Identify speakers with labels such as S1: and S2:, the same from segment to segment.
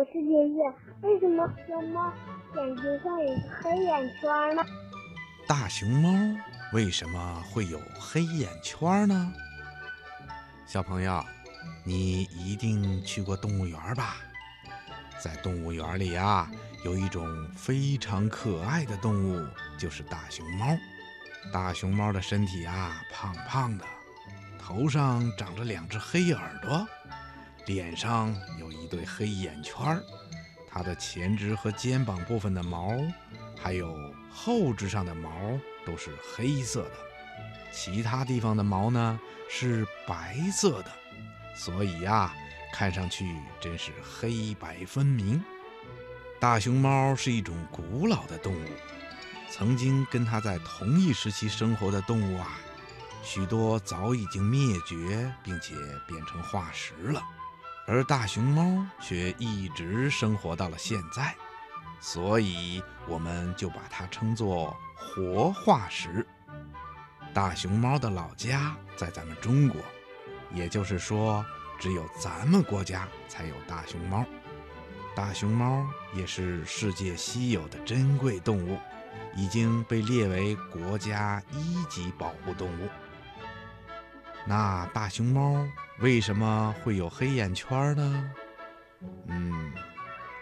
S1: 我是爷爷，为什么熊猫眼睛上有黑眼圈呢？
S2: 大熊猫为什么会有黑眼圈呢？小朋友，你一定去过动物园吧？在动物园里啊，有一种非常可爱的动物，就是大熊猫。大熊猫的身体啊，胖胖的，头上长着两只黑耳朵，脸上有一对黑眼圈儿。它的前肢和肩膀部分的毛，还有后肢上的毛都是黑色的，其他地方的毛呢是白色的，所以呀，看上去真是黑白分明。大熊猫是一种古老的动物。曾经跟它在同一时期生活的动物啊，许多早已经灭绝，并且变成化石了，而大熊猫却一直生活到了现在，所以我们就把它称作活化石。大熊猫的老家在咱们中国，也就是说，只有咱们国家才有大熊猫。大熊猫也是世界稀有的珍贵动物。已经被列为国家一级保护动物。那大熊猫为什么会有黑眼圈呢？嗯，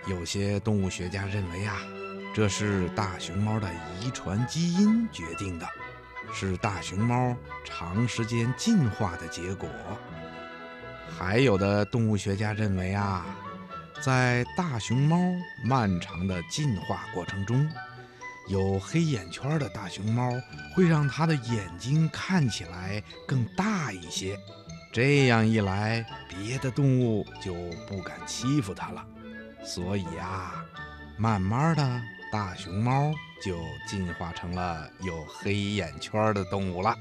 S2: 有些动物学家认为啊，这是大熊猫的遗传基因决定的，是大熊猫长时间进化的结果。还有的动物学家认为啊，在大熊猫漫长的进化过程中。有黑眼圈的大熊猫会让它的眼睛看起来更大一些，这样一来，别的动物就不敢欺负它了。所以呀，慢慢的，大熊猫就进化成了有黑眼圈的动物了。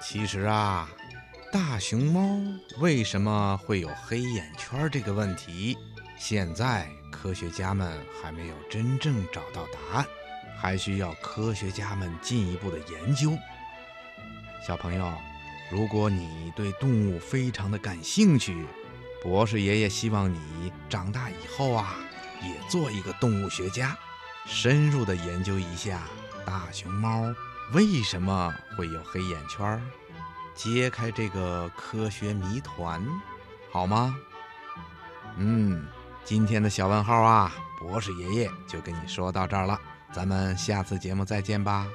S2: 其实啊，大熊猫为什么会有黑眼圈这个问题，现在科学家们还没有真正找到答案。还需要科学家们进一步的研究。小朋友，如果你对动物非常的感兴趣，博士爷爷希望你长大以后啊，也做一个动物学家，深入的研究一下大熊猫为什么会有黑眼圈，揭开这个科学谜团，好吗？嗯，今天的小问号啊，博士爷爷就跟你说到这儿了。咱们下次节目再见吧。